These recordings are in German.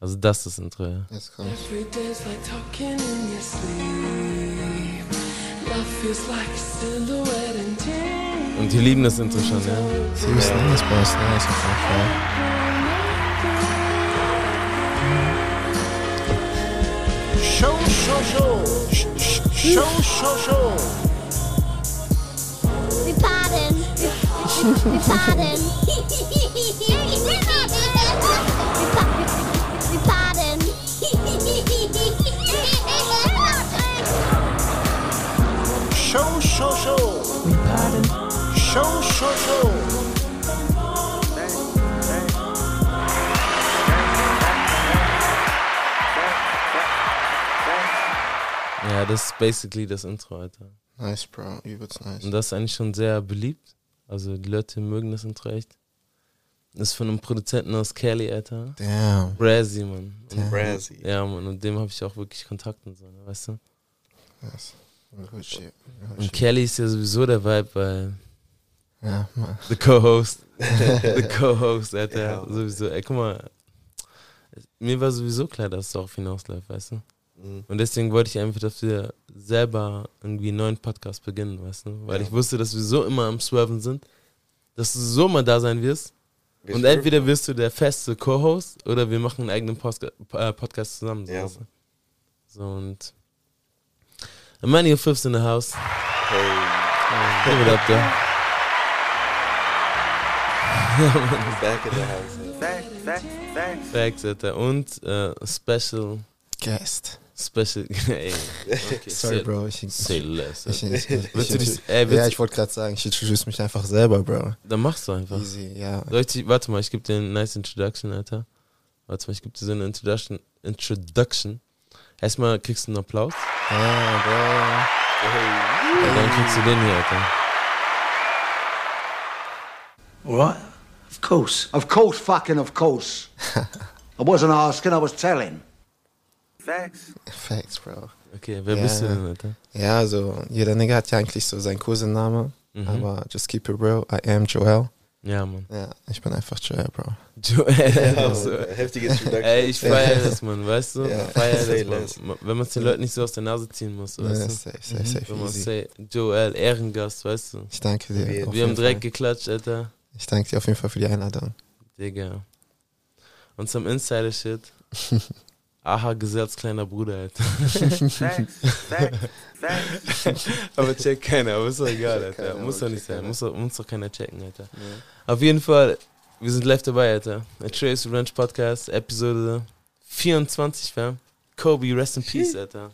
Also das ist das Intro, ja. Jetzt kommt. Every day's like talking in your sleep. Love feels like a silhouette in dreams. Und die lieben das Intro schon, ja. Sie ist nice, Bro. Ist nice auf jeden Fall. Show, show, show. Sh- sh- Show, show, show. Wir pardon. Wir wir Ja, das ist basically das Intro, Alter. Nice, Bro. Übelst nice. Und das ist eigentlich schon sehr beliebt. Also die Leute mögen das Intro echt. Das ist von einem Produzenten aus Cali, Alter. Damn. Brazzy, Mann. Und, Brazzy. ja, Mann, und dem habe ich auch wirklich Kontakt und so, ne, weißt du? Yes. Good shit. Good Und shit. Kelly ist ja sowieso der Vibe, weil Ja, Mann. the Co-Host, the Co-Host, Alter, Ja. sowieso. Ey, guck mal, mir war sowieso klar, dass es darauf hinausläuft, weißt du? Mhm. Und deswegen wollte ich einfach, dass wir selber irgendwie einen neuen Podcast beginnen, weißt du? Weil Ja. ich wusste, dass wir so immer am Swerven sind, dass du so mal da sein wirst. Wir und entweder wirst du der feste Co-Host oder wir machen einen eigenen Postka äh, Podcast zusammen. So, Ja. weißt du? so und of Fifths in the house. Hey, Give it up, though. Back in the house. Back, back, back. Facts, Alter. Und äh, Special, Guest. Special, ey. Okay, Sorry, Bro. Ich, Say less. ich, Alter. ich, ich, Willst du ich, dich, ey, willst ja, ich wollte gerade sagen, ich introduce mich einfach selber, Bro. dann machst du einfach. Easy, ja. Soll ich warte mal, ich gebe dir eine nice Introduction, Alter. Warte mal, ich gebe dir so eine Introduction. Introduction. Erstmal kriegst du einen Applaus. Ja, Und dann kriegst du den hier, Alter. What? Of course. Of course, fucking of course. I wasn't asking, I was telling. Facts. Facts, Bro. Okay, wer Ja. bist du denn, Alter? Ja, also jeder Nigger hat ja eigentlich so seinen Cousin-Name, Mhm. aber just keep it real. I am Joel. Ja, Mann. Ja, ich bin einfach Joel, Bro. Joel. also, Heftige Introduction. ey, ich feiere das, Mann, weißt du? Ja. Feier das. Mann. Wenn man es den Leuten nicht so aus der Nase ziehen muss, Ja, weißt du? safe, safe, safe, Wenn man say, Joel, Ehrengast, weißt du? Ich danke dir. Wir- Wir haben direkt geklatscht, Alter. Ich danke dir auf jeden Fall für die Einladung. Digga. Und zum Insider-Shit. Aha, Gesetz, kleiner Bruder, Alter. Aber checkt keiner, aber ist doch egal, Alter. keiner, muss doch nicht sein. keiner. Muss doch, muss doch keiner checken, Alter. Auf jeden Fall, wir sind live dabei, Alter. Der Trace Ranch Podcast, Episode 24, fam. Kobe, rest in peace, Alter.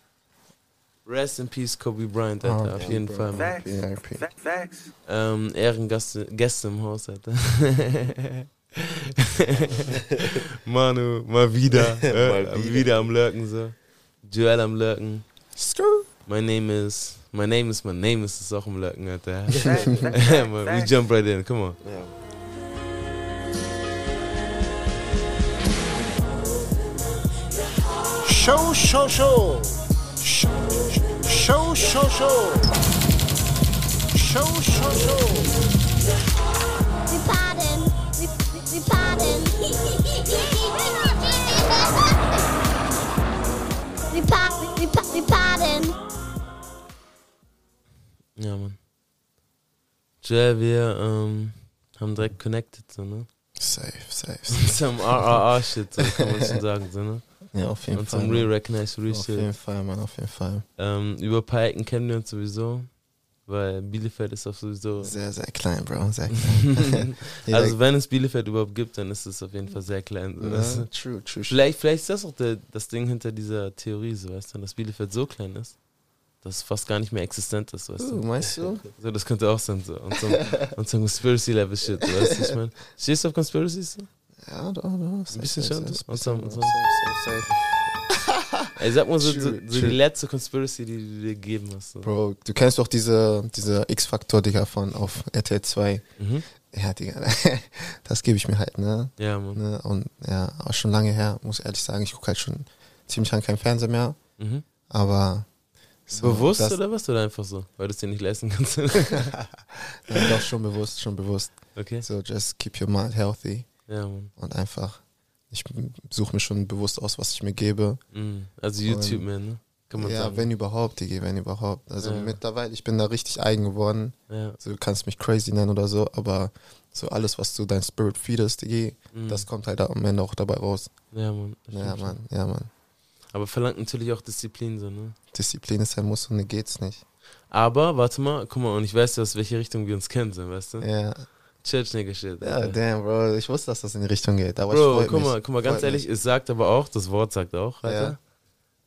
Rest in peace, Kobe Bryant, Alter. Ah, Auf ja, jeden Bro. Fall. Facts. Ähm, Ehrengäste Gäste im Haus, Alter. Manu, mal wieder. äh, Mal wieder. wieder am Lurken, so. Joel am Lurken. My name is. My name is, my name is, ist auch am Lurken, Alter. Facts, facts, Man, we jump right in, come on. Ja. Show, show, show. Sh- sh- Show, show, show. Show, show, show. Wir pardon. Wir wir pardon. Wir pardon. Ja, Mann. Joel, wir ähm, haben direkt connected, so, ne? Safe, safe. safe. Zum RRR-Shit, so kann man schon sagen, so, ne? Ja, auf jeden Und Fall. zum Real. Recognize Real Auf jeden. Fall, Mann, auf jeden Fall. Ähm, über Ecken kennen wir uns sowieso, weil Bielefeld ist auch sowieso. Sehr, sehr klein, Bro, sehr klein. Also, wenn es Bielefeld überhaupt gibt, dann ist es auf jeden Fall sehr klein. Ja, true, true. Vielleicht, vielleicht ist das auch der, das Ding hinter dieser Theorie, so, weißt du, dass Bielefeld so klein ist, dass es fast gar nicht mehr existent ist, weißt Uh, du. meinst du? So, das könnte auch sein, so. Und so, und so Conspiracy-Level-Shit, weißt du, ich meine. Stehst du auf Conspiracies? So? Ja, doch, doch. Ein bisschen schon. Ey, sag mal so, so, True, so die letzte Conspiracy, die du dir gegeben hast. So. Bro, du kennst doch diese, diese X-Faktor, Digga, von auf RTL 2. Mhm. Ja, Digga, das gebe ich mir halt, ne? Ja, Mann. ne? Und ja, auch schon lange her, muss ehrlich sagen, ich gucke halt schon ziemlich lang kein Fernseher mehr, Mhm. aber so, Bewusst das, oder was? Oder einfach so? Weil du es dir nicht leisten kannst. Ja, doch schon bewusst, schon bewusst. okay. So, just keep your mind healthy Ja, Mann. und einfach ich suche mir schon bewusst aus, was ich mir gebe. Mm, Also YouTube, man, ne? Kann man ja, sagen. wenn überhaupt, Digi, wenn überhaupt. Also Ja. mittlerweile, ich bin da richtig eigen geworden. ja. Also du kannst mich crazy nennen oder so, aber so alles, was du dein Spirit feedest, Digi, Mm. das kommt halt am Ende auch dabei raus. Ja, Mann. Ja, stimmt schon. Mann, ja, Mann. Aber verlangt natürlich auch Disziplin, so, ne? Disziplin ist ein Muss und ne geht's nicht. Aber, warte mal, guck mal, und ich weiß ja, aus welche Richtung wir uns kennen, so, weißt du? Ja, Church Nigga Shit. ja damn, Bro, ich wusste, dass das in die Richtung geht, aber Bro, guck mich. mal, guck mal, ganz ehrlich, es sagt aber auch, das Wort sagt auch, Alter. Ja.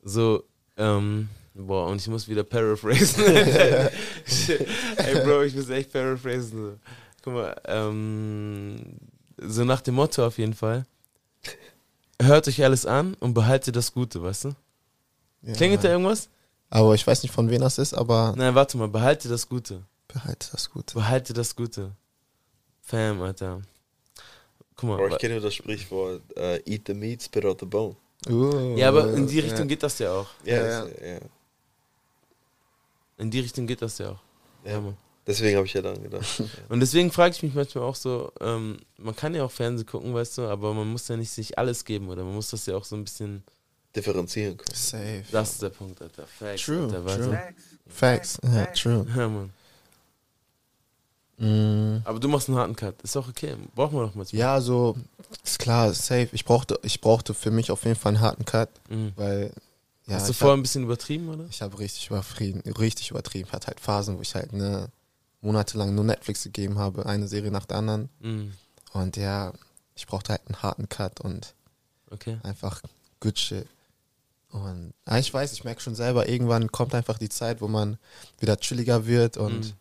So, ähm, boah, und ich muss wieder paraphrasen. Ey, Bro, ich muss echt paraphrasen. So. Guck mal, ähm, so nach dem Motto auf jeden Fall. Hört euch alles an und behaltet das Gute, weißt du? Ja. Klingelt da irgendwas? Aber ich weiß nicht, von wem das ist, aber Nein, warte mal, behaltet das Gute. behalte das gut. Behalte das Gute. Fam, Alter. Guck mal. Bro, ich kenne nur das Sprichwort, äh, eat the meat, spit out the bone. Uh, ja, aber in die Richtung ja. geht das ja auch. Ja, Ja, ja. In die Richtung geht das ja auch. Ja, Ja. Mann. Deswegen habe ich ja dann gedacht. Und deswegen frage ich mich manchmal auch so, ähm, man kann ja auch Fernsehen gucken, weißt du, aber man muss ja nicht sich alles geben, oder man muss das ja auch so ein bisschen, differenzieren können. Safe. das ist der Punkt, Alter. Facts, True, Alter, true. du? Facts. Ja, true. Ja, Mann. Mm. Aber du machst einen harten Cut, ist auch okay, brauchen wir doch mal. Ja, so, ist klar, safe. Ich brauchte, ich brauchte für mich auf jeden Fall einen harten Cut, Mhm. weil, ja, Hast du vorher hab, ein bisschen übertrieben, oder? ich habe richtig übertrieben, richtig übertrieben. Ich hatte halt Phasen, wo ich halt ne, monatelang nur Netflix gegeben habe, eine Serie nach der anderen. Mhm. Und ja, ich brauchte halt einen harten Cut und Okay. einfach good shit. Und ja, ich weiß, ich merke schon selber, irgendwann kommt einfach die Zeit, wo man wieder chilliger wird und Mhm.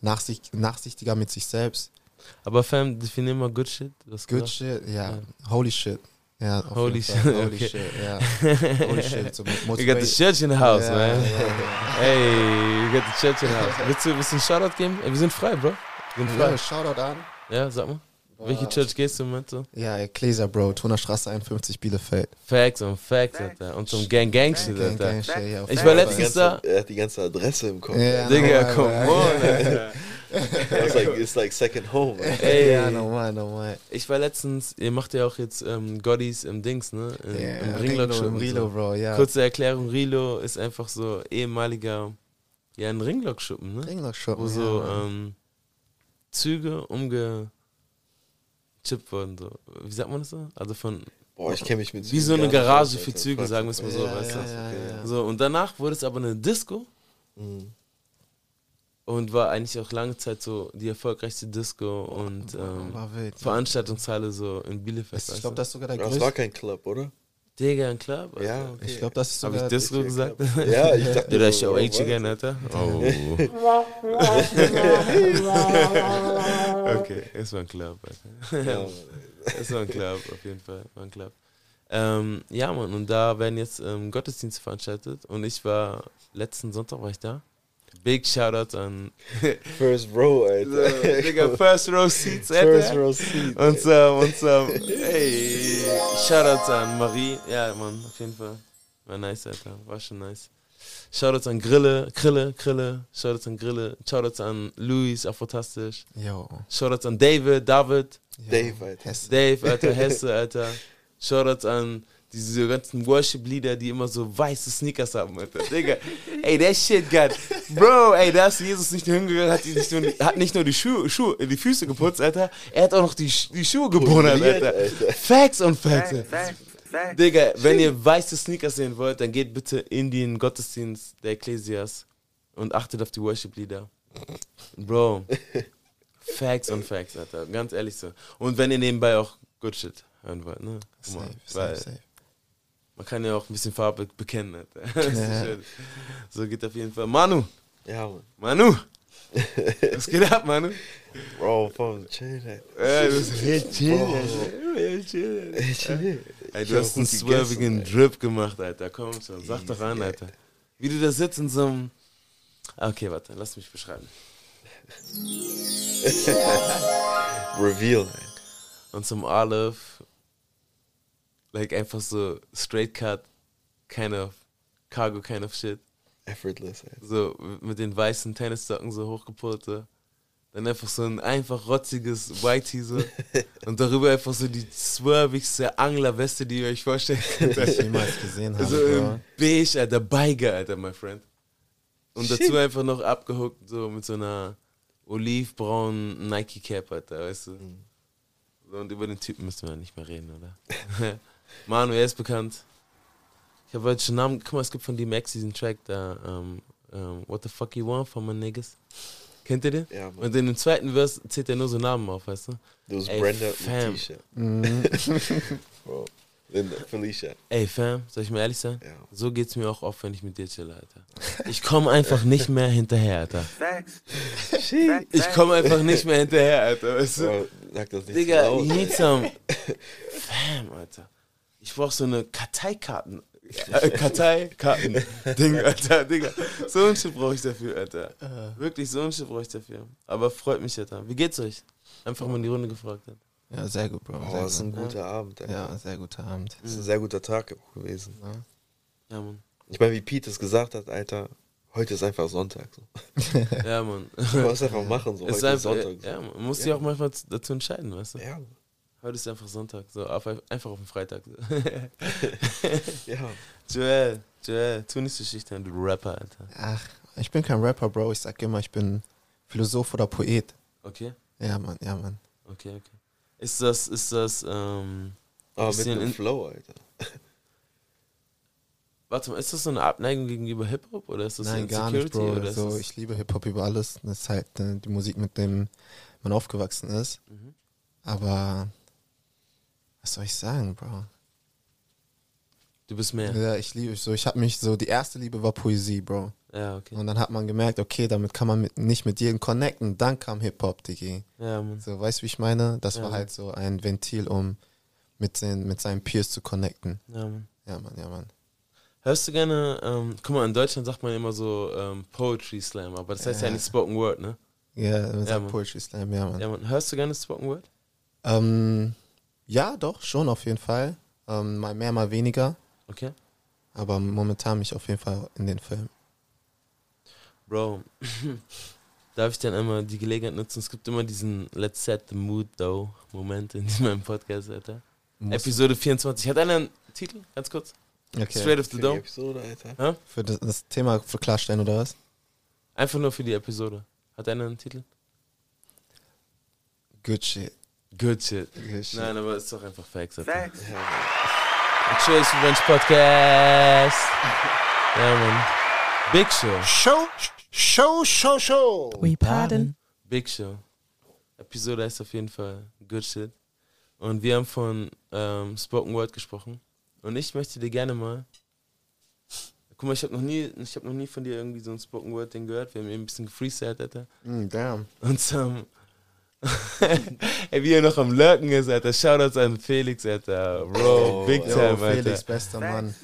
Nachsicht, nachsichtiger mit sich selbst. Aber Fam, definier mal Good Shit. Was Good genau? shit, ja. Ja. Holy shit. Ja, Holy shit. Holy okay. shit, ja. Holy shit. So We got the church in the house, Ja, man. ja, ja. Hey, we got the church in the house. Willst du, willst du einen Shoutout geben? Ey, wir sind frei, Bro. Wir sind frei. Ja, Shoutout an. Ja, sag mal. Welche Church gehst du im Moment so? Ja, Ecclesia, Bro, Tunerstraße 51 Bielefeld. Facts und Facts, Alter. Und zum Gang Gang Shit, Gang, Alter. Gang, shit, ja, Ich war letztens da. Er hat die ganze Adresse im Kopf. Ja, Digga, normal, come Bro. on, Alter. It's like, it's like second home. man. Ey, Ja, normal, normal. ich war letztens, ihr macht ja auch jetzt ähm, Goddies im Dings, ne? Im, Ja, im Ringlo, Ringlock Im Rilo, Bro, ja. Kurze Erklärung, Rilo ist einfach so ehemaliger, ja, ein Ringlock-Schuppen, ne? Ringlock Shop. Wo ja, so Mann. ähm, Züge umgechippt wurden, so. Wie sagt man das so? Also von, Boah, ich kenne mich mit wie so eine Zügen nicht Garage für. Züge, sagen wir es mal so, Ja, weißt du? ja, ja, ja. So, und danach wurde es aber eine Disco Mhm. und war eigentlich auch lange Zeit so die erfolgreichste Disco und ähm, wild. Veranstaltungshalle so in Bielefeld. Ich glaube, du? das ist sogar der Das war größte. kein Club, oder? Digga, ein Club? Alter. Ja, okay. Ich glaube, das ist Hab sogar. ich Disco gesagt? Ja, ich dachte. Did I so, show was? again, Alter? Oh. okay, es war ein Club, Alter. Es war ein Club, auf jeden Fall. War ein Club. Ähm, ja, Mann, und da werden jetzt ähm, Gottesdienste veranstaltet und ich war, letzten Sonntag war ich da. Big Shoutout an First row, so, Alter. Digga, First Row Seats, First Alter. row seat. Und so, und so, ey, Shoutouts an Marie, ja, Mann, auf jeden Fall. War nice, Alter, war schon nice. Shoutouts an Grille, Krille, Krille, Shoutouts an Grille, Shoutouts an Luis, auch fantastisch. Yo. Shoutouts an David, David, yo. Dave, Alter. Hesse. Dave, Alter, Hesse, Alter. Shoutouts an diese ganzen Worship-Lieder, die immer so weiße Sneakers haben, Alter. Digga, ey, der Shit, God. Bro, ey, da ist Jesus nicht nur hingegangen, hat, die nicht nur, hat nicht nur die, Schuhe, Schuhe, die Füße geputzt, Alter. Er hat auch noch die, die Schuhe gebunden, Alter. Alter. Facts und Facts. Alter. Digga, wenn ihr weiße Sneakers sehen wollt, dann geht bitte in den Gottesdienst der Ekklesias und achtet auf die Worship-Lieder. Bro, Facts und Facts, Alter. Ganz ehrlich so. Und wenn ihr nebenbei auch Good Shit hören wollt, ne? Safe, weil safe, safe. Man kann ja auch ein bisschen Farbe bekennen, Alter. Das ist Ja. schön. So geht auf jeden Fall. Manu, Ja, Mann. Manu. Was geht ab, Manu? Bro, voll chill, Alter. Ey, du bist recht chill, Alter. Recht chill, Alter. Ey, chill. Ey, Ich du hast einen swervigen. Drip gemacht, Alter. Komm schon, sag doch an, Alter. Wie du da sitzt in so einem. Ah, Okay, warte, lass mich beschreiben. Reveal, Alter. Und zum Olive, like einfach so straight cut, kind of cargo kind of shit. Effortless, Alter. So mit den weißen Tennissocken so hochgepult, so. Dann einfach so ein einfach rotziges Whitey so. und darüber einfach so die swervigste Anglerweste, die ihr euch vorstellen könnt. Die ich jemals gesehen habe. So im Beige, Alter, Beiger, Alter, my friend. Und dazu einfach noch abgehuckt, so mit so einer olivbraunen Nike-Cap, Alter, weißt du. So, und über den Typen müssen wir nicht mehr reden, oder? Manu, er ist bekannt. Ich habe heute schon Namen, guck mal, es gibt von D-Max diesen Track da, ähm, ähm, What the fuck you want from my niggas? Kennt ihr den? Ja, Mann. Und in dem zweiten Vers zählt er nur so Namen auf, weißt du? Du bist Ey, Brenda fam. Mhm. Bro. Linda, Felicia. Ey, Fam, soll ich mal ehrlich sein? Ja. So geht's mir auch oft, wenn ich mit dir chille, Alter. Ich komme einfach nicht mehr hinterher, Alter. Ich komme einfach nicht mehr hinterher, Alter. Weißt du? Bro, sag das nicht Digga, so laut. you need some. Fam, Alter. Ich brauch so eine Karteikarten. Äh, Karteikarten-Ding, Alter, Digga. So ein Shit brauche ich dafür, Alter. Wirklich, so ein Shit brauche ich dafür. Aber freut mich, Alter. Wie geht's euch? Einfach mal in die Runde gefragt. Alter. Ja, sehr gut, Bro. Oh, Sehr das ist ein gut. guter Abend. Ey. Ja, sehr guter Abend. Das ist ein sehr guter Tag gewesen. Ja, Mann. Ich meine, wie Pete es gesagt hat, Alter, heute ist einfach Sonntag. So. Ja, Mann. Du musst einfach machen, so. Es Heute ist ist einfach, Sonntag. So. ja, man muss sich Ja. auch manchmal dazu entscheiden, weißt du? Ja. Heute ist einfach Sonntag, so auf, einfach auf den Freitag. ja. Joel, Joel, tu nicht so schüchtern, du Rapper, Alter. Ach, ich bin kein Rapper, Bro. Ich sag immer, ich bin Philosoph oder Poet. Okay, Ja, Mann, ja, Mann. okay, okay. Ist das, ist das, ähm, Aber mit in- Flow, Alter. warte mal, ist das so eine Abneigung gegenüber Hip-Hop oder ist das Nein, so gar nicht, Bro. oder So, ich liebe Hip-Hop über alles. Das ist halt äh, die Musik, mit dem man aufgewachsen ist. Mhm. Aber was soll ich sagen, Bro? du bist mehr? Ja, ich liebe so. Ich habe mich so. Die erste Liebe war Poesie, Bro. Ja, okay. Und dann hat man gemerkt, okay, damit kann man mit, nicht mit jedem connecten. Dann kam Hip-Hop, Digi. Ja, Mann. So, weißt du, wie ich meine? Das Ja. war halt so ein Ventil, um mit, den, mit seinen Peers zu connecten. Ja, Mann. Ja, Mann, ja, Mann. Hörst du gerne, ähm, guck mal, in Deutschland sagt man immer so ähm, Poetry Slam, aber das heißt ja, Ja. nicht Spoken Word, ne? Ja, man Ja, sagt. Poetry Slam, ja, Mann. Ja, Mann. Hörst du gerne Spoken Word? Ähm, ja, doch, schon auf jeden Fall. Ähm, mal mehr, mal weniger. Okay. Aber momentan mich auf jeden Fall in den Film. Bro, darf ich dann einmal die Gelegenheit nutzen? Es gibt immer diesen Let's Set the Mood Though Moment in meinem Podcast, Alter. Muss- Episode 24. Hat einer einen Titel? Ganz kurz. Okay. Straight of the Dome. Episode, Alter. Für das, das Thema für klarstellen, oder was? Einfach nur für die Episode. Hat einer einen Titel? Good shit. Good shit. Good shit. Nein, aber ist doch einfach Facts. Facts. Trace Revenge Podcast. Ja, Mann. Big Show. Show, show, show, show. We pardon. Big Show. Episode heißt auf jeden Fall Good Shit. Und wir haben von ähm, Spoken Word gesprochen. Und ich möchte dir gerne mal. Guck mal, ich habe noch nie, ich habe noch nie von dir irgendwie so ein Spoken Word Ding gehört. Wir haben eben ein bisschen gefreestylt, Alter. Mm, damn. Und ähm, ey, wie er noch am Lurken ist, Alter. Shoutouts an Felix, Alter. Bro, Oh, big Yo, time, Felix, Alter. bester Mann.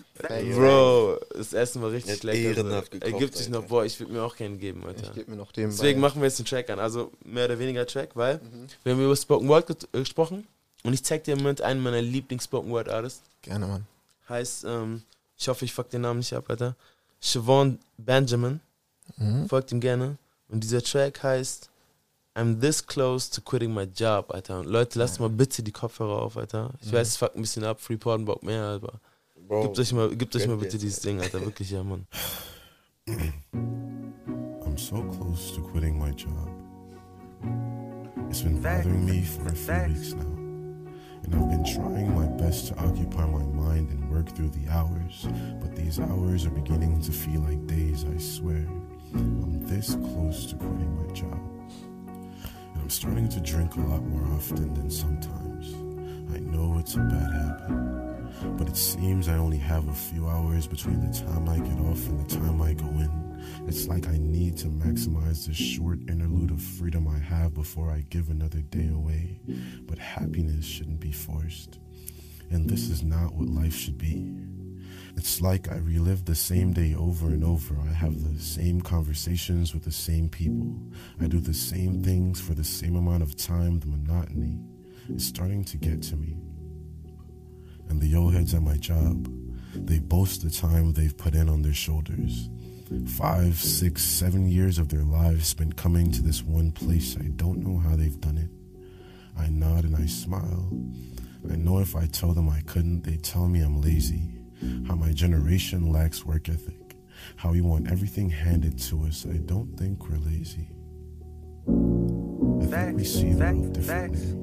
Bro, das Essen war richtig Er lecker. ehrenhaft so. Er gibt sich noch, boah, ich würde mir auch keinen geben, Alter. Ich gebe mir noch den Deswegen machen wir jetzt den Track an. Also mehr oder weniger Track, weil wir haben über Spoken Word äh, gesprochen und ich zeig dir im Moment einen meiner Lieblings-Spoken Word Artists. Gerne, Mann. Heißt, ähm, ich hoffe, ich fuck den Namen nicht ab, Alter. Siobhan Benjamin. Mhm. Folgt ihm gerne. Und dieser Track heißt I'm this close to quitting my job, Alter. Und Leute, lasst mal bitte die Kopfhörer auf, Alter. Ich mhm. weiß, es fuckt ein bisschen ab, Freeport Bock mehr, aber Bro, gebt euch mal, gebt euch mal bitte dieses Ding, Alter. Wirklich, ja, Mann. I'm so close to quitting my job. It's been bothering me for a few weeks now. And I've been trying my best to occupy my mind and work through the hours. But these hours are beginning to feel like days, I swear. I'm this close to quitting my job. Starting to drink a lot more often than sometimes. I know it's a bad habit. But it seems I only have a few hours between the time I get off and the time I go in. It's like I need to maximize this short interlude of freedom I have before I give another day away. But happiness shouldn't be forced. And this is not what life should be. It's like I relive the same day over and over. I have the same conversations with the same people. I do the same things for the same amount of time. The monotony is starting to get to me. And the yo heads at my job, they boast the time they've put in on their shoulders. Five, six, seven years of their lives spent coming to this one place. I don't know how they've done it. I nod and I smile. I know if I tell them I couldn't, they tell me I'm lazy. How my generation lacks work ethic. How we want everything handed to us. I don't think we're lazy. I think we see the world differently.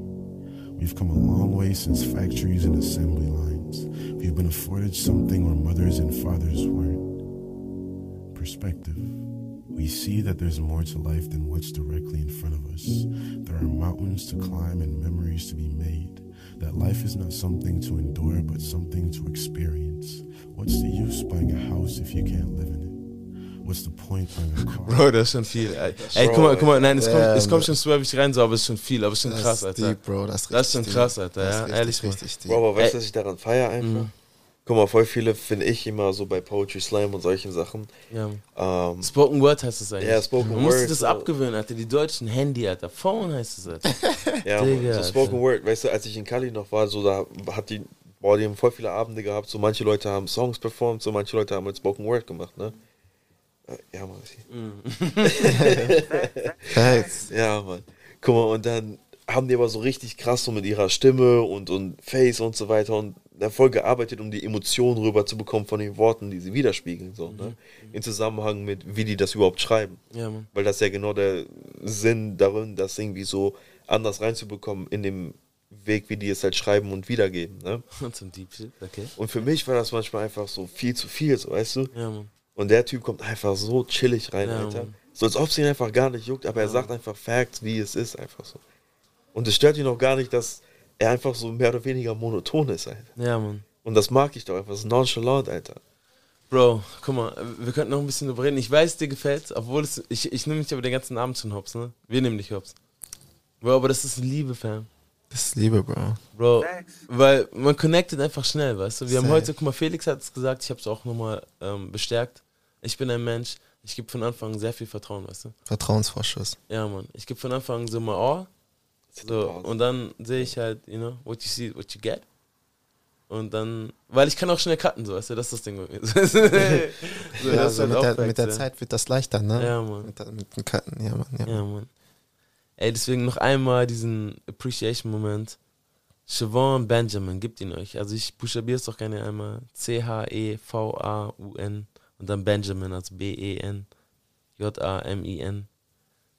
We've come a long way since factories and assembly lines. We've been afforded something our mothers and fathers weren't. Perspective. We see that there's more to life than what's directly in front of us. There are mountains to climb and memories to be made. That life is not something to endure, but something to experience. What's the use buying a house if you can't live in it? What's the point buying a car? Bro, das ist schon viel. Ey, ey guck mal, guck mal, nein, es kommt, es kommt Mann. schon swervig rein, so, aber es ist schon viel, aber es ist schon Das krass, Alter. deep, Bro, das ist Das ist schon richtig krass. Alter, Das ist ja, richtig, ehrlich, Mann. richtig. Bro, aber weißt du, was ich daran feiere einfach? Mhm. Guck mal, voll viele finde ich immer so bei Poetry Slam und solchen Sachen. Ja. Ähm, Spoken Word heißt es eigentlich. Ja, Spoken Man muss sich Word, das so. abgewöhnen, Alter. Die deutschen Handy, Alter. Phone heißt es, Alter. ja, Digga, so Spoken Alter. Word. Weißt du, als ich in Cali noch war, so da hat die, boah, die haben voll viele Abende gehabt. So manche Leute haben Songs performt, so manche Leute haben halt Spoken Word gemacht, ne? Äh, Ja, Mann. Facts. Ja, Mann. Guck mal, und dann haben die aber so richtig krass so mit ihrer Stimme und, und Face und so weiter und voll gearbeitet, um die Emotionen rüberzubekommen von den Worten, die sie widerspiegeln, so, ne? In Zusammenhang mit, wie die das überhaupt schreiben. Ja. Weil das ist ja genau der Sinn darin, das irgendwie so anders reinzubekommen in dem Weg, wie die es halt schreiben und wiedergeben, ne? Und zum Deep okay. Und für mich war das manchmal einfach so viel zu viel, so, weißt du? Ja. Und der Typ kommt einfach so chillig rein, Ja, Alter. Mann. So als ob es ihn einfach gar nicht juckt, aber er sagt einfach Facts, wie es ist, einfach so. Und es stört ihn auch gar nicht, dass er einfach so mehr oder weniger monoton ist, Alter. Ja, Mann. Und das mag ich doch einfach, so nonchalant, Alter. Bro, guck mal, wir könnten noch ein bisschen drüber reden. Ich weiß, dir gefällt, obwohl es. Ich, ich nehme dich aber den ganzen Abend schon hops, ne? Wir nehmen dich hops. Bro, aber das ist Liebe, Fam. Das ist Liebe, Bro. Bro, weil man connectet einfach schnell, weißt du? Wir haben Safe. heute, guck mal, Felix hat es gesagt, ich habe es auch nochmal ähm, bestärkt. Ich bin ein Mensch, ich gebe von Anfang an sehr viel Vertrauen, weißt du? Vertrauensvorschuss. Ja, Mann. Ich gebe von Anfang an so mal Ohr. So, und dann sehe ich halt, you know, what you see, what you get. Und dann, weil ich kann auch schnell cutten, so, weißt du, das ist das Ding bei mir. so, ja, also halt mit, der, Facts, mit der ja. Zeit wird das leichter, ne? Ja, Mann. Mit, mit dem Cutten, ja, Mann. Ja. Ja, Mann. Ey, deswegen noch einmal diesen Appreciation-Moment. Siobhan Benjamin, gibt ihn euch. Also ich buchstabiere es doch gerne einmal. C-H-E-V-A-U-N und dann Benjamin, also B-E-N J-A-M-I-N.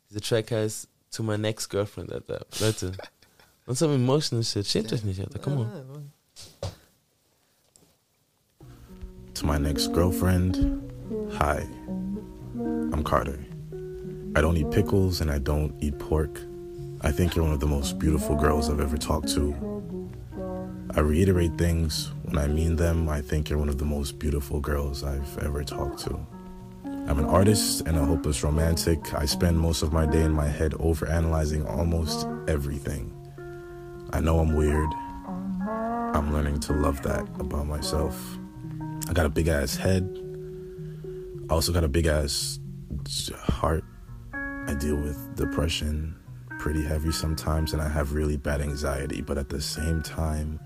Dieser Track heißt To My Next Girlfriend, Alter. Leute, und so emotional shit. Schämt euch nicht, Alter. Komm on. To my next girlfriend, hi. I'm Carter. I don't eat pickles and I don't eat pork. I think you're one of the most beautiful girls I've ever talked to. I reiterate things when I mean them. I think you're one of the most beautiful girls I've ever talked to. I'm an artist and a hopeless romantic. I spend most of my day in my head overanalyzing almost everything. I know I'm weird. I'm learning to love that about myself. I got a big ass head. I also got a big ass heart. I deal with depression pretty heavy sometimes, and I have really bad anxiety, but at the same time,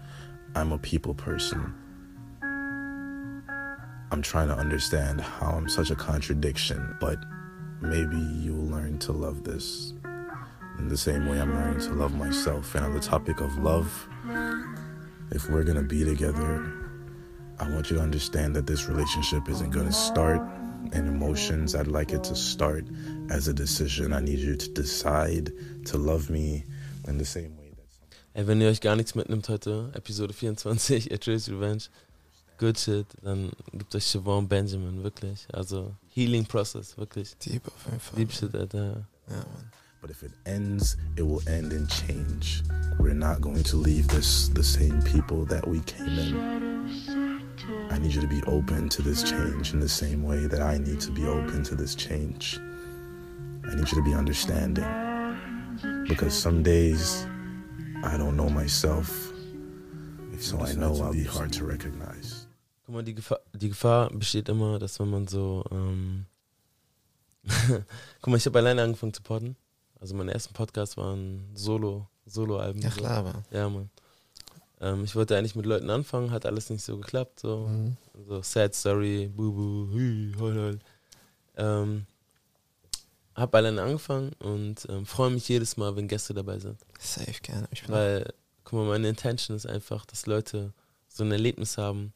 I'm a people person. I'm trying to understand how I'm such a contradiction, but maybe you'll learn to love this in the same way I'm learning to love myself. And on the topic of love, if we're gonna be together, I want you to understand that this relationship isn't going to start in emotions. I'd like it to start as a decision. I need you to decide to love me in the same way. Ey, wenn ihr euch gar nichts mitnimmt heute, Episode 24, A Revenge, good shit, dann gibt euch Siobhan Benjamin, wirklich. Also, Healing Process, wirklich. Deep auf jeden Fall. Deep shit, Alter. Ja, Mann. But if it ends, it will end in change. We're not going to leave this the same people that we came in. I need you to be open to this change in the same way that I need to be open to this change. I need you to be understanding. Because some days I don't know myself, so I know I'll be hard to recognize. Guck mal, die Gefahr, die Gefahr besteht immer, dass wenn man so, ähm Guck mal, ich habe alleine angefangen zu podden. Also mein ersten Podcast war ein Solo, Solo-Album. Ja, klar, aber. Ja, Mann. Ähm, ich wollte eigentlich mit Leuten anfangen, hat alles nicht so geklappt. So, so Sad Story, Bubu, hü, heul, heul. Ähm, hab alleine angefangen und ähm, freue mich jedes Mal, wenn Gäste dabei sind. Safe, gerne. Ich bin Weil, guck mal, meine Intention ist einfach, dass Leute so ein Erlebnis haben,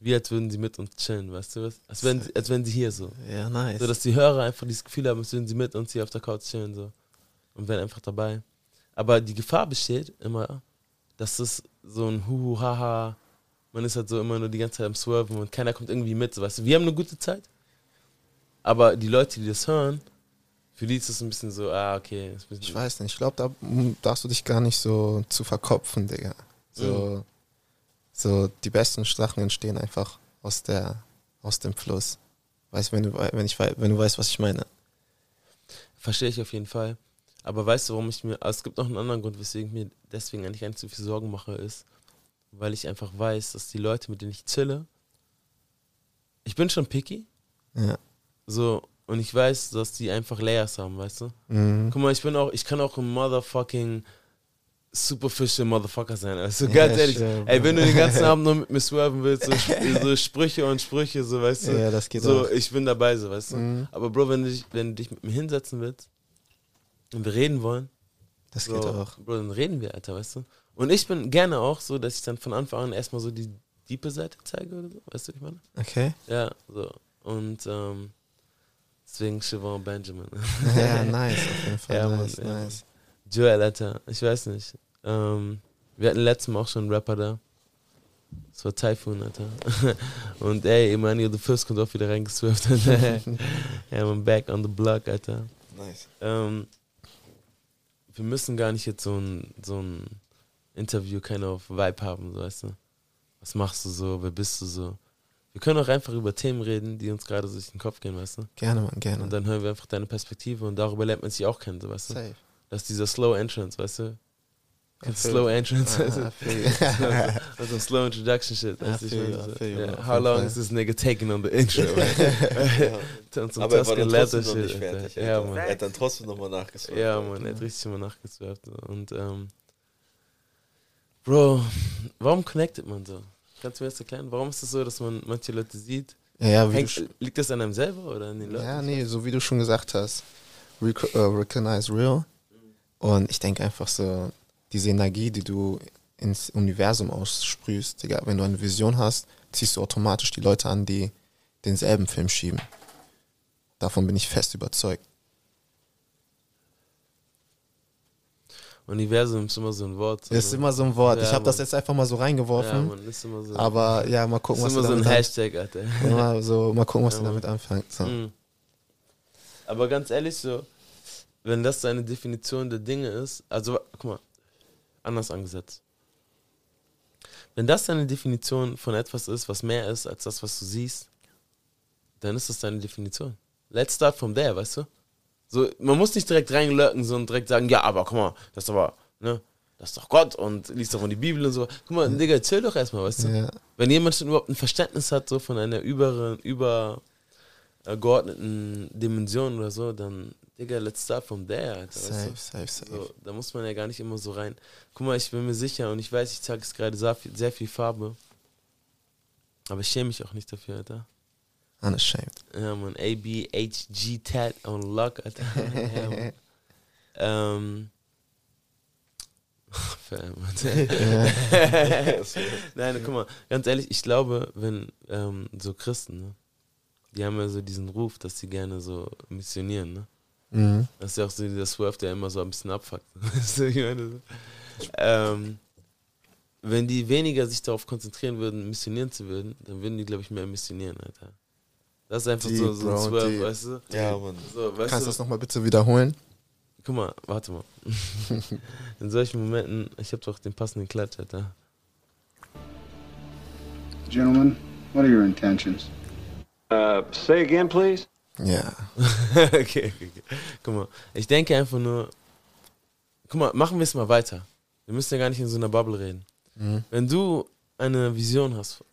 wie als würden sie mit uns chillen, weißt du was? Als wenn, als wenn sie hier so. Ja, nice. So, dass die Hörer einfach dieses Gefühl haben, als würden sie mit uns hier auf der Couch chillen, so. Und wären einfach dabei. Aber die Gefahr besteht immer, dass es so ein Huhu, Haha, man ist halt so immer nur die ganze Zeit am Swerven und keiner kommt irgendwie mit, so, weißt du? Wir haben eine gute Zeit, aber die Leute, die das hören, für die ist es ein bisschen so, ah, okay. Ich weiß nicht, ich glaube, da darfst du dich gar nicht so zu verkopfen, Digga. So, so die besten Sachen entstehen einfach aus der, aus dem Fluss. Weißt wenn du, wenn ich, wenn du weißt, was ich meine. Verstehe ich auf jeden Fall. Aber weißt du, warum ich mir. Also es gibt noch einen anderen Grund, weswegen ich mir deswegen eigentlich gar nicht so viel Sorgen mache, ist, weil ich einfach weiß, dass die Leute, mit denen ich chille, ich bin schon picky. Ja. So, und ich weiß, dass die einfach Layers haben, weißt du? Mhm. Guck mal, ich bin auch, ich kann auch ein motherfucking superficial Motherfucker sein. Also Ja, ganz ehrlich, sure, ey, wenn du den ganzen Abend nur mit mir swerven willst, so, so Sprüche und Sprüche, so weißt du. Ja, das geht so, auch. ich bin dabei, so weißt du. Mhm. Aber Bro, wenn du, dich, wenn du dich mit mir hinsetzen willst und wir reden wollen, Das so, geht auch. Bro, dann reden wir, Alter, weißt du. Und ich bin gerne auch so, dass ich dann von Anfang an erstmal so die diepe Seite zeige oder so, weißt du, was ich meine? Okay. Ja, so. Und ähm, deswegen Siobhan Benjamin. Ja, nice, auf jeden Fall. Ja, nice, Mann, ja. Joel, Alter, ich weiß nicht. Ähm, wir hatten letztes Mal auch schon einen Rapper da. Das war Typhoon, Alter. Und ey, Emmanuel the First kommt auch wieder reingeswirft. ja, man, back on the block, Alter. Nice. Ähm, wir müssen gar nicht jetzt so ein, so ein Interview kind of Vibe haben, so, weißt du. Was machst du so? Wer bist du so? Wir können auch einfach über Themen reden, die uns gerade so durch den Kopf gehen, weißt du. Gerne, Mann, gerne. Und dann hören wir einfach deine Perspektive und darüber lernt man sich auch kennen, so, weißt du. Safe. Das ist dieser Slow Entrance, weißt du? I Slow. Entrance? Ah, I. Also Slow Introduction Shit. I du, ich feel I feel yeah, How long is this nigga taking on the intro? Dann zum Aber er war dann trotzdem noch nicht fertig. Ja, Alter. Mann. Er hat dann trotzdem nochmal nachgeschaut. Ja, Mann, er hat richtig mal nachgeswappt. Und, ähm, Bro, warum connectet man so? Kannst du mir das erklären? Warum ist es so, dass man manche Leute sieht? Ja, Hängt, liegt das an einem selber oder an den Leuten? Ja, nee, so wie du schon gesagt hast. Rec äh, recognize real. Und ich denke einfach so, diese Energie, die du ins Universum aussprühst, Digga, wenn du eine Vision hast, ziehst du automatisch die Leute an, die denselben Film schieben. Davon bin ich fest überzeugt. Universum ist immer so ein Wort. Das ist oder? immer so ein Wort. Ja, ich habe das jetzt einfach mal so reingeworfen. Ja, Mann, ist immer so. aber ja, mal gucken, ist was immer du so ein damit an- Hashtag, Alter. Immer so, mal gucken, was Ja, du damit anfängst. So. Mhm. Aber ganz ehrlich, so, wenn das deine Definition der Dinge ist, also guck mal, anders angesetzt. Wenn das deine Definition von etwas ist, was mehr ist als das, was du siehst, dann ist das deine Definition. Let's start from there, weißt du? So, man muss nicht direkt reinlurken so und direkt sagen, ja, aber guck mal, das ist aber, ne, das ist doch Gott und liest doch in die Bibel und so. Guck mal, Digga, erzähl doch erstmal, weißt du? Ja. Wenn jemand schon überhaupt ein Verständnis hat, so von einer über, über äh, geordneten Dimension oder so, dann, Digga, let's start from there, Alter. weißt Safe, du? safe, safe. So, da muss man ja gar nicht immer so rein. Guck mal, ich bin mir sicher und ich weiß, ich zeige es gerade sehr viel, Farbe. Aber ich schäme mich auch nicht dafür, Alter. Unashamed. Ja, man, ABHG Tat on Lock, Alter. ja, ähm. Nein, guck mal, ganz ehrlich, ich glaube, wenn ähm, so Christen, ne, die haben ja so diesen Ruf, dass sie gerne so missionieren, ne? Mhm. Das ist ja auch so dieser Swerve, der immer so ein bisschen abfuckt. So. ähm, wenn die weniger sich darauf konzentrieren würden, missionieren zu würden, dann würden die, glaube ich, mehr missionieren, Alter. Das ist einfach so, Deep, so ein Bro, Swerve, deep. weißt du? Ja, Mann. So, weißt Kannst du du, das nochmal bitte wiederholen? Guck mal, warte mal. In solchen Momenten, ich habe doch den passenden Klatsch, Alter. Gentlemen, what are your intentions? Uh, say again, please. Ja. okay, okay, okay. Guck mal, ich denke einfach nur, guck mal, machen wir es mal weiter. Wir müssen ja gar nicht in so einer Bubble reden. Mhm. Wenn du eine Vision hast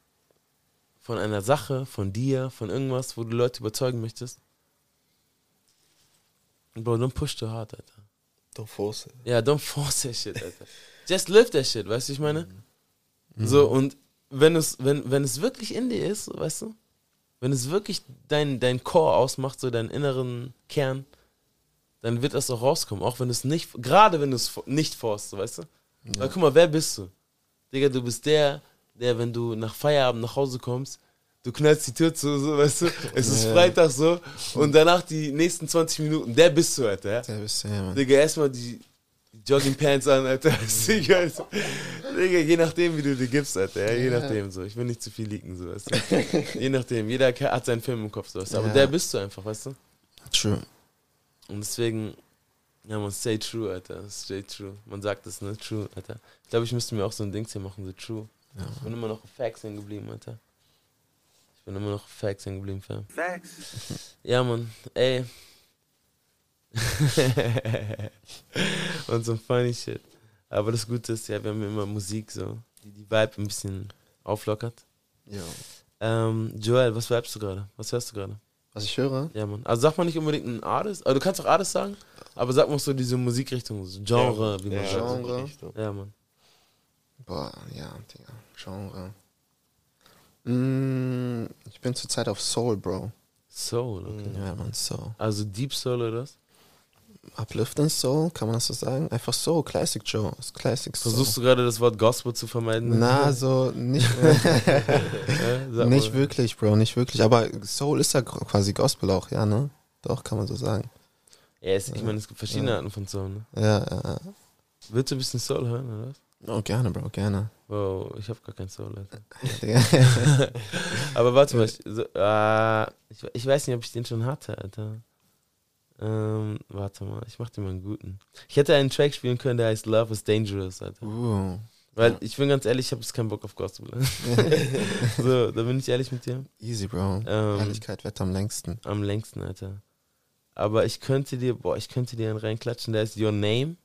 von einer Sache, von dir, von irgendwas, wo du Leute überzeugen möchtest, Bro, don't push too hard, Alter. Don't force it. Ja, don't force that shit, Alter. Just live that shit, weißt du, ich meine? So, und wenn es, wenn, wenn es wirklich in dir ist, weißt du, wenn es wirklich dein, dein Core ausmacht, so deinen inneren Kern, dann wird das auch rauskommen. Auch wenn es nicht, gerade wenn du es nicht forst, so, weißt du? Weil guck mal, wer bist du? Digga, du bist der, der, wenn du nach Feierabend nach Hause kommst, du knallst die Tür zu, so, weißt du? Es ist Ja. Freitag so und danach die nächsten 20 Minuten, der bist du, Alter. Ja? Der bist du, ja, Mann. Digga, erstmal die Joggingpants an, Alter. Digga, also, Digga, je nachdem, wie du dir gibst, Alter. Ja, je Ja. nachdem, so. Ich will nicht zu viel leaken, so, weißt du. je nachdem. Jeder hat seinen Film im Kopf, so, weißt du. Aber Ja. der bist du einfach, weißt du. True. Und deswegen, ja, man, stay true, Alter. Stay true. Man sagt das, ne? True, Alter. Ich glaube, ich müsste mir auch so ein Ding hier machen, so true. Ja. Ich bin immer noch auf Facts hängen geblieben, Alter. Ich bin immer noch auf Facts hängen geblieben, Fam. Facts. Ja, Mann, ey. Und so funny shit. Aber das Gute ist, ja, wir haben immer Musik so, die die Vibe ein bisschen auflockert. Ja. Ähm, Joel, was vibest du gerade? Was hörst du gerade? Was ich höre? Ja, Mann. Also sag mal nicht unbedingt ein Artist, also du kannst auch Artist sagen, aber sag mal so diese Musikrichtung, so Genre, Ja, wie man ja, sagt. Genre. Richtung. Ja, Mann. Boah, ja, Digga. Genre. Mm, ich bin zurzeit auf Soul, Bro. Soul, okay. Ja, man, Soul. Also Deep Soul oder was? Uplifting Soul, kann man das so sagen? Einfach Soul, Classic Joe. ist Classic Soul. Versuchst du gerade das Wort Gospel zu vermeiden? Na, so nicht, nicht wirklich, Bro, nicht wirklich. Aber Soul ist ja quasi Gospel auch, ja, ne? Doch, kann man so sagen. Ja, es, ich meine, es gibt verschiedene Ja. Arten von Soul, ne? Ja, ja, ja. Willst du ein bisschen Soul hören, oder was? Oh, gerne, Bro, gerne. Wow, ich habe gar kein Soul, Alter. Aber warte mal, ich, so, äh, ich, ich weiß nicht, ob ich den schon hatte, Alter. Ähm, warte mal, ich mach dir mal einen guten. Ich hätte einen Track spielen können, der heißt Love is Dangerous, Alter. Uh, Weil ja. ich bin ganz ehrlich, ich habe jetzt keinen Bock auf Gospel. so, da bin ich ehrlich mit dir. easy, Bro. Ähm, Ehrlichkeit wird am längsten. Am längsten, Alter. Aber ich könnte dir, boah, ich könnte dir einen reinklatschen, der ist Your Name.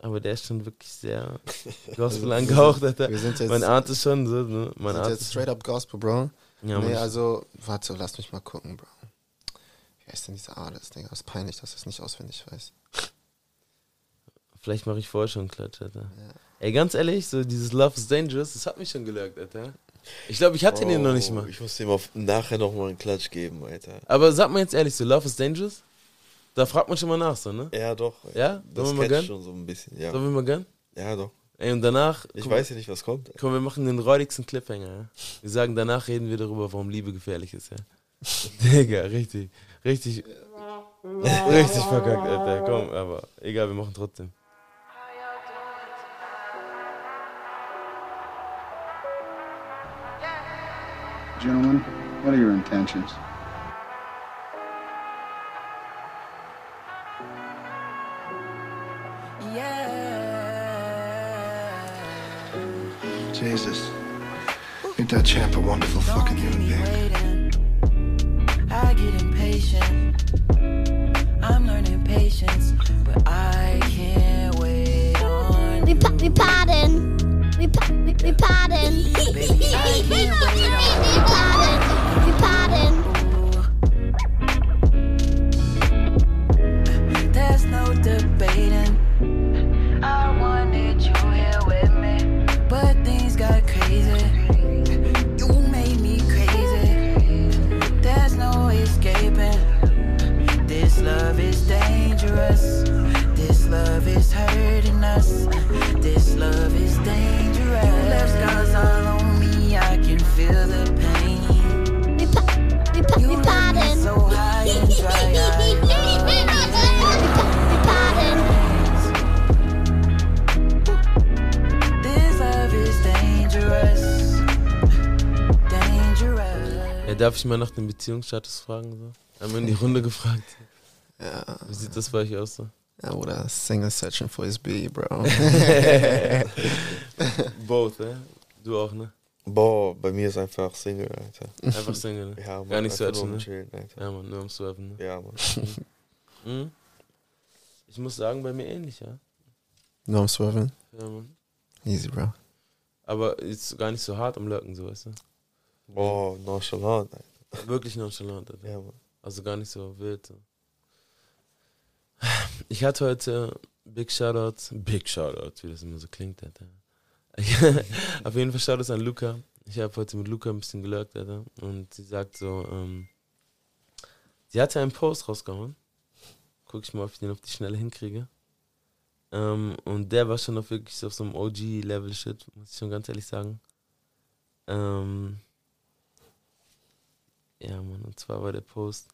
Aber der ist schon wirklich sehr Gospel angehaucht, wir Alter. wir sind jetzt- Man ahnt es schon, so, ne? Man Sind ahnt jetzt straight up Gospel, Bro. Ja, nee, also, warte, lass mich mal gucken, Bro. Wie heißt denn dieser Artist, Digga? Das ist peinlich, dass ich es nicht auswendig weiß. Vielleicht mache ich vorher schon einen Klatsch, Alter. Ey, ganz ehrlich, so dieses Love is Dangerous, das hat mich schon gelögt, Alter. Ich glaube, ich hatte den noch nicht mal. Oh, Ich muss dem auf, nachher noch mal einen Klatsch geben, Alter. Aber sag mal jetzt ehrlich, so Love is Dangerous? Da fragt man schon mal nach, so, ne? Ja, doch. Ja? Das Sollen wir mal gönnen? schon so ein bisschen, ja. Sollen wir mal gönnen? Ja, doch. Ey, und danach. Ich guck weiß ja nicht, was kommt. Komm, wir machen den räudigsten Cliffhanger, ja? Wir sagen, danach reden wir darüber, warum Liebe gefährlich ist, ja? Digga, richtig, richtig, richtig verkackt, Alter. Komm, aber egal, wir machen trotzdem. Gentlemen, what are your intentions? Jesus. Ain't that champ a wonderful fucking human being? We, we Ja, darf ich mal nach dem Beziehungsstatus fragen? So? Haben wir in die Runde gefragt. Ja. Wie sieht das bei euch aus? So? Ja, oder Single Searching for his B, Bro. Both, ja? Du auch, ne? Boah, bei mir ist einfach Single, Alter. Einfach Single, ne? Ja, Mann, Gar nicht einfach nur searchen, am ne? Chillen, Alter. Ja, man, nur am Swerven, ne? Ja, Mann. Mhm. Ich muss sagen, bei mir ähnlich, ja. No, I'm swerving. Ja, man. Easy, Bro. Aber ist gar nicht so hart am Lurken, so, weißt du? Boah, nonchalant, Alter. Wirklich nonchalant, Alter. Ja, Mann. Also gar nicht so wild. Ich hatte heute Big Shoutout, Big Shoutout, wie das immer so klingt, Alter. Auf jeden Fall Shoutouts an Luca. Ich habe heute mit Luca ein bisschen gelurkt, Alter. Und sie sagt so, ähm, sie hatte einen Post rausgehauen. Guck ich mal, ob ich den auf die Schnelle hinkriege. Ähm, und der war schon auf wirklich auf so einem OG-Level-Shit, muss ich schon ganz ehrlich sagen. Ähm, ja, Mann, und zwar war der Post.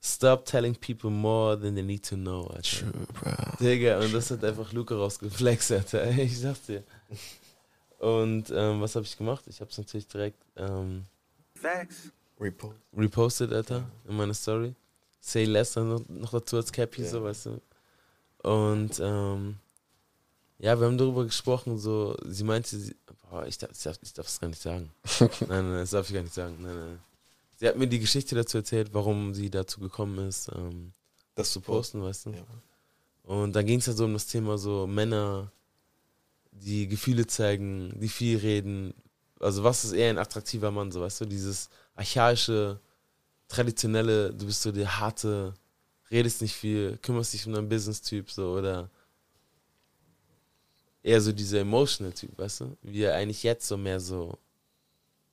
Stop telling people more than they need to know, Alter. True, bro. Digga, und das hat einfach Luca rausgeflext, Alter. Ich sag's dir. Und ähm, was habe ich gemacht? Ich habe es natürlich direkt ähm, Repost. repostet, Alter, in meine Story. Say less dann noch, noch dazu als Cappy, so, weißt du. Und ähm, ja, wir haben darüber gesprochen, so, sie meinte, sie, boah, ich darf, ich darf, ich darf es gar nicht sagen. nein, nein, das darf ich gar nicht sagen. Nein, nein. Sie hat mir die Geschichte dazu erzählt, warum sie dazu gekommen ist, ähm, das zu posten, weißt du. Und dann ging es ja so um das Thema so Männer, die Gefühle zeigen, die viel reden. Also was ist eher ein attraktiver Mann, so weißt du, dieses archaische, traditionelle, du bist so der harte, redest nicht viel, kümmerst dich um deinen Business-Typ, so, oder eher so dieser emotional Typ, weißt du? Wie er eigentlich jetzt so mehr so,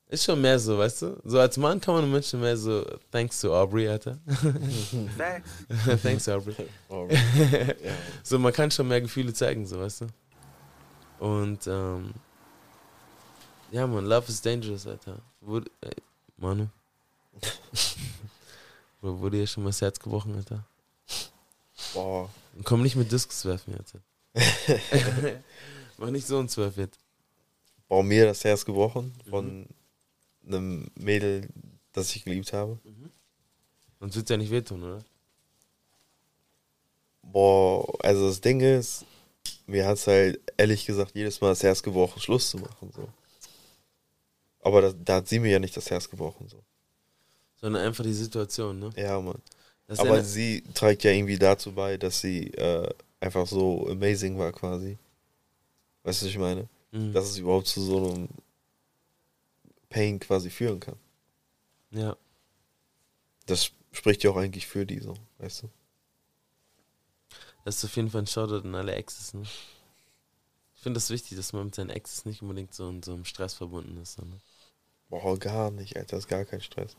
ist schon mehr so, weißt du? So als Mann kann man Menschen mehr so, thanks to Aubrey, Alter. Thanks. thanks, Aubrey. Aubrey. Ja. So, man kann schon mehr Gefühle zeigen, so, weißt du? Und, ähm, ja, man, Love is dangerous, Alter. Wurde, ey, Manu. Bro, Wurde dir schon mal das Herz gebrochen, Alter? Boah. Komm nicht mit Diskus werfen, Alter. Mach nicht so ein 12 jetzt. Boah, mir das Herz gebrochen von einem Mädel, das ich geliebt habe. Sonst wird's ja nicht wehtun, oder? Boah, also das Ding ist, mir hat es halt ehrlich gesagt jedes Mal das Herz gebrochen, Schluss zu machen. So. Aber da, da hat sie mir ja nicht das Herz gebrochen. So. Sondern einfach die Situation, ne? Ja, Mann. Das Aber ja sie trägt ja irgendwie dazu bei, dass sie äh, einfach so amazing war quasi. Weißt du, was ich meine? Mhm. Dass es überhaupt zu so einem Pain quasi führen kann. Ja. Das spricht ja auch eigentlich für die so, weißt du? Das ist auf jeden Fall ein Shoutout an alle Exes, ne? Ich finde das wichtig, dass man mit seinen Exes nicht unbedingt so in so einem Stress verbunden ist. Ne? Boah, gar nicht, Alter, ist gar kein Stress.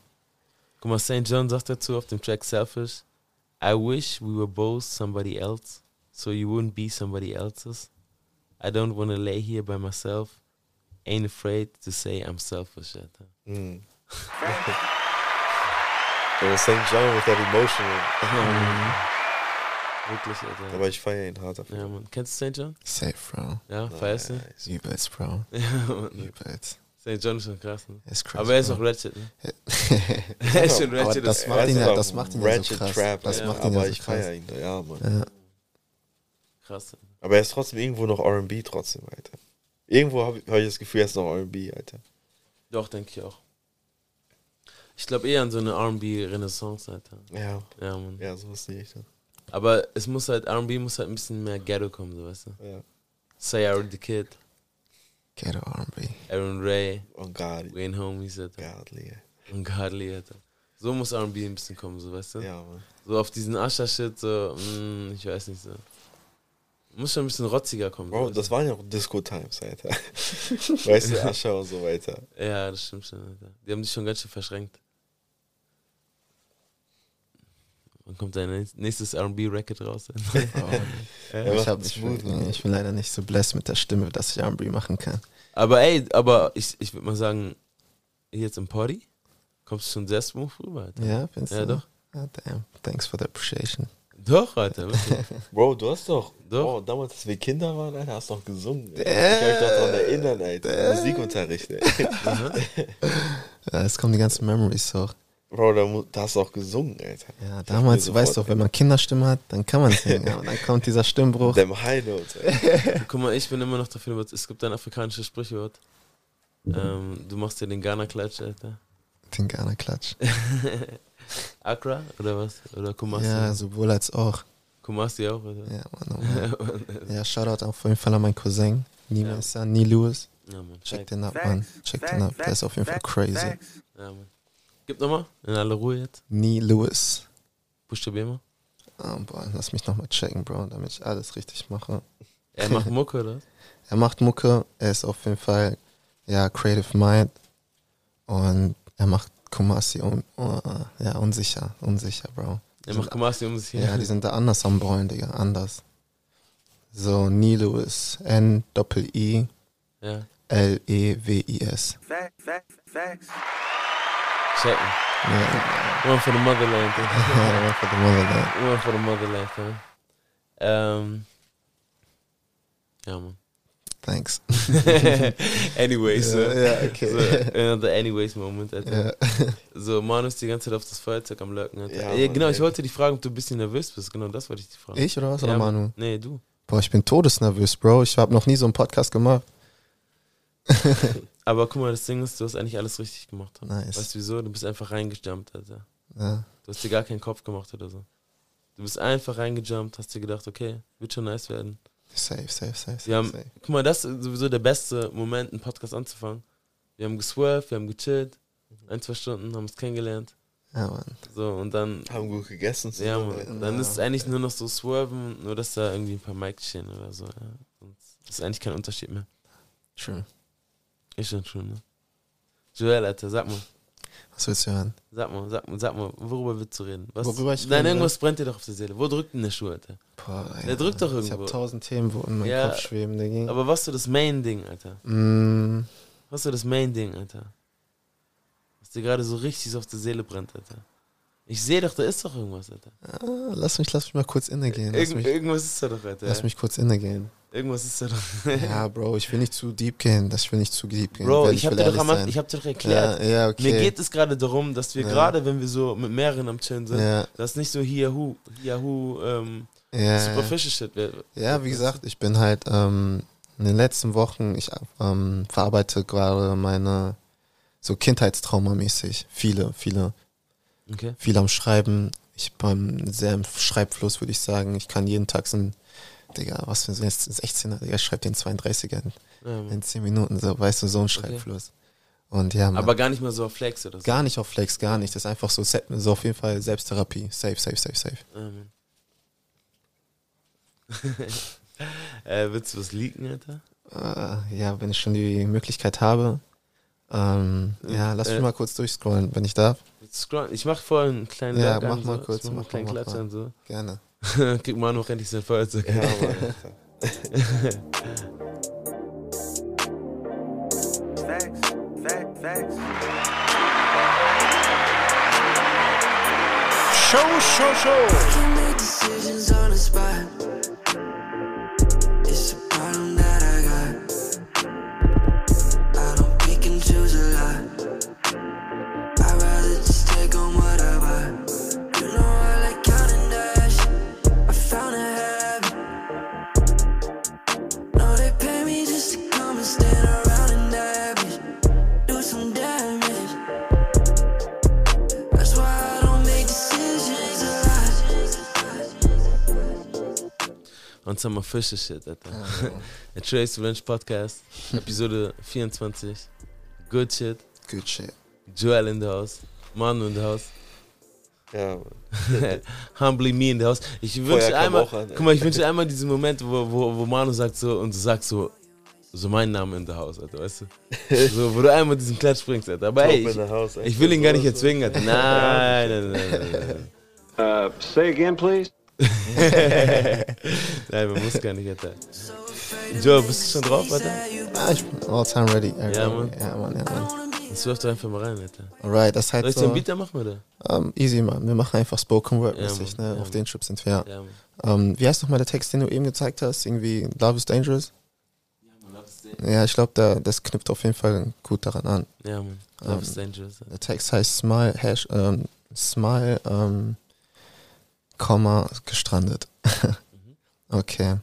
Guck mal, St. John sagt dazu auf dem Track Selfish, I wish we were both somebody else, so you wouldn't be somebody else's. I don't want to lay here by myself. Ain't afraid to say I'm selfish, Alter. Mm. so St. John with that emotional. Wirklich, Alter. Aber ich feiere ihn hart dafür. Ja, Mann. Kennst du St. John? Safe, Bro. Ja, feierst du? Übelst, Bro. Ja, Mann. Übelst. St. John ist schon krass, ne? Ist crazy, Aber er ist auch. Ratchet, ne? er ist schon Aber Ratchet. das as macht ihn ja- das macht ihn ja so Ratchet krass. Trap, Das ja, macht ihn ja aber so ich krass. feiere ihn, ja, Mann. Ja. Krass. Aber er ist trotzdem irgendwo noch R&B trotzdem, Alter. Irgendwo habe hab ich das Gefühl, er ist noch R&B, Alter. Doch, denke ich auch. Ich glaube eher an so eine R&B-Renaissance, Alter. Ja. Ja, Mann. Ja, so ist die Richtung. Aber es muss halt, R&B muss halt ein bisschen mehr Ghetto kommen, so weißt du. Ja. Say I the Kid, Ghetto R&B. Aaron Ray, Ungodly. Wayne Homies, Alter. Godly. Ungodly, Alter. So muss R&B ein bisschen kommen, so weißt du. Ja, Mann. So auf diesen Usher-Shit, so, mm, ich weiß nicht so. Muss schon ein bisschen rotziger kommen. Bro, das waren ja auch Disco-Times, Alter. weißt du, Ascher und so weiter. Ja, das stimmt schon, Alter. Die haben dich schon ganz schön verschränkt. Wann kommt dein nächstes R&B-Record raus? Ja. ich, hab, ich, bin, ich bin leider nicht so blessed mit der Stimme, dass ich R&B machen kann. Aber ey, aber ich, ich würde mal sagen, jetzt im Party kommst du schon sehr smooth rüber, Alter. Ja, findest Ja, du? doch. Ah, damn. Thanks for the appreciation. Doch, Alter. wirklich. Bro, du hast doch, Doch. Bro, damals, als wir Kinder waren, Alter, hast du doch gesungen. Alter. Ich kann mich doch daran erinnern, Alter. Musikunterricht, ey. Ja, es kommen die ganzen Memories hoch. Bro, da, da hast du auch gesungen, Alter. Ja, damals, mir weißt du, sofort wenn man Kinderstimme hat, dann kann man singen. Aber dann kommt dieser Stimmbruch. Dem High Notes, ey. Guck mal, ich bin immer noch dafür, es gibt ein afrikanisches Sprichwort. Ähm, du machst dir den Ghana-Klatsch, Alter. Den Ghana-Klatsch. Accra oder was? Oder Kumasi? Ja, sowohl als auch. Kumasi auch, oder? Ja, Mann, oh Mann. Ja, Shoutout auf jeden Fall an meinen Cousin. Nie Ja. Mesa, Nie Lewis. Ja, Mann. Check den ab, Mann. Check den ab. Der ist auf jeden Fall crazy. Ja, Mann. Gib nochmal, in aller Ruhe jetzt. Nie Lewis. Buchstabier mal. Oh, boah, lass mich nochmal checken, Bro, damit ich alles richtig mache. Er macht Mucke, oder? Er macht Mucke. Er ist auf jeden Fall Ja, Creative Mind. Und er macht Kumasi un, oh, ja, unsicher, unsicher, Bro. Er macht Kumasi unsicher. Ja, die sind da anders am Ballen, Digga, anders. So, Nee Lewis, N-Doppel-I, Ja. L-E-W-I-S. Checken. Ja. One for the motherland. One for the motherland. One for the motherland, ja. Ähm. Ja, Mann. Thanks. anyways, so, Ja, ja, okay. so äh, the anyways Moment, Alter. Ja. So, Manu ist die ganze Zeit auf das Feuerzeug am Lurken, Alter. Ja, Ja, genau, ich wollte dich fragen, ob du ein bisschen nervös bist. Genau, das wollte ich dich fragen. Ich oder was? Oder Ja, Manu? Nee, du. Boah, ich bin todesnervös, Bro. Ich habe noch nie so einen Podcast gemacht. Aber guck mal, das Ding ist, du hast eigentlich alles richtig gemacht. Nice. Weißt du wieso? Du bist einfach reingejumpt, Alter. Ja. Du hast dir gar keinen Kopf gemacht oder so. Du bist einfach reingejumpt, hast dir gedacht, okay, wird schon nice werden. Safe, safe, safe, Wir haben, safe. guck mal, das ist sowieso der beste Moment, einen Podcast anzufangen. Wir haben geswerved, wir haben gechillt, ein, zwei Stunden, haben uns kennengelernt. Ja, Mann. So, und dann. Haben gut gegessen. Ja, Mann. Dann Ja. ist es eigentlich nur noch so swerven, nur dass da irgendwie ein paar Mics stehen oder so. Ja. Sonst ist eigentlich kein Unterschied mehr. True. Ist schon schon, ne? Joel, Alter, sag mal. Was willst du hören? Sag mal, sag mal, sag mal, worüber willst du reden? Was, Worüber ich Nein, reden irgendwas brennt dir doch auf der Seele. Wo drückt denn der Schuh, Alter? Boah, Der drückt doch Ich irgendwo. habe tausend Themen, wo in meinem Ja, Kopf schweben, Digga. Aber was so das Main-Ding, Alter? Mm, Was so das Main-Ding, Alter? Was dir gerade so richtig so auf der Seele brennt, Alter. Ich sehe doch, da ist doch irgendwas, Alter. ah, lass mich, lass mich mal kurz innegehen. Irgend, mich, irgendwas ist da doch, Alter. lass mich kurz innegehen. Irgendwas ist da doch. Ja, Bro, ich will nicht zu deep gehen. Das ich will nicht zu deep gehen. Bro, ich hab will dir doch am ich hab dir doch erklärt. Ja, ja okay. Mir geht es gerade darum, dass wir Ja. gerade, wenn wir so mit mehreren am Chillen sind, Ja. dass nicht so Yahoo, Yahoo, ähm, Ja, superficial shit wird. Ja, wie gesagt, ich bin halt ähm, in den letzten Wochen, ich ähm, verarbeite gerade meine so Kindheitstraumamäßig. Viele, viele, Okay. viel am Schreiben. Ich bin sehr im Schreibfluss, würde ich sagen. Ich kann jeden Tag so ein, Digga, was für ein 16er, Digga, ich schreibe den 32er in, Ja, in 10 Minuten, so, weißt du, so ein Schreibfluss. Und ja, man, Aber gar nicht mal so auf Flex oder so. gar nicht auf Flex, gar nicht. Das ist einfach so, so auf jeden Fall Selbsttherapie. Safe, safe, safe, safe. Ja, Mann. äh, willst du was leaken, Alter? Äh, ja, wenn ich schon die Möglichkeit habe. Ähm, ja, lass mich Äh. mal kurz durchscrollen, wenn ich darf. Scrollen? Ich mach vorher einen kleinen Ja, Lurk mach mal so. kurz, Ich mach mal mach einen kleinen mach Klatsch an, so. Gerne. Krieg mal noch endlich sein Feuerzeug. Ja, Facts, facts. Show, show, show. Und some official shit, Alter. A Trace Revenge Podcast, Episode 24. Good shit. Good shit. Joel in the house. Manu in the house. Ja, Mann. Humbly me in the house. Ich wünsche einmal, an, guck mal, ich wünsche einmal diesen Moment, wo, wo, wo Manu sagt so und du sagst so, so mein Name in the house, Alter, weißt du? So, wo du einmal diesen Klatsch bringst, Alter. Aber ey, in ich, the house, ich will ihn gar nicht erzwingen, Alter. Nein, nein, nein, nein, nein. Uh, say again, please. Nein, man muss gar nicht, Alter. Joe, bist du schon drauf, Alter? Ah, ich bin all time ready. Ja, Mann. Ja, Mann, ja, Mann. Jetzt wirf doch einfach mal rein, Alter. Alright, das halt Soll ich so. den Beat da machen, oder? Ähm, easy, Mann. Wir machen einfach Spoken Word Ja, ne? ja, Auf den Trip sind wir. Ja, Mann. Ähm, wie heißt nochmal der Text, den du eben gezeigt hast? Irgendwie Love is Dangerous? Ja, ich glaube, da, das knüpft auf jeden Fall gut daran an. Ja, Mann. Love is dangerous. Der Text heißt Smile, Hash, ähm, Smile, ähm, Komma, gestrandet. okay.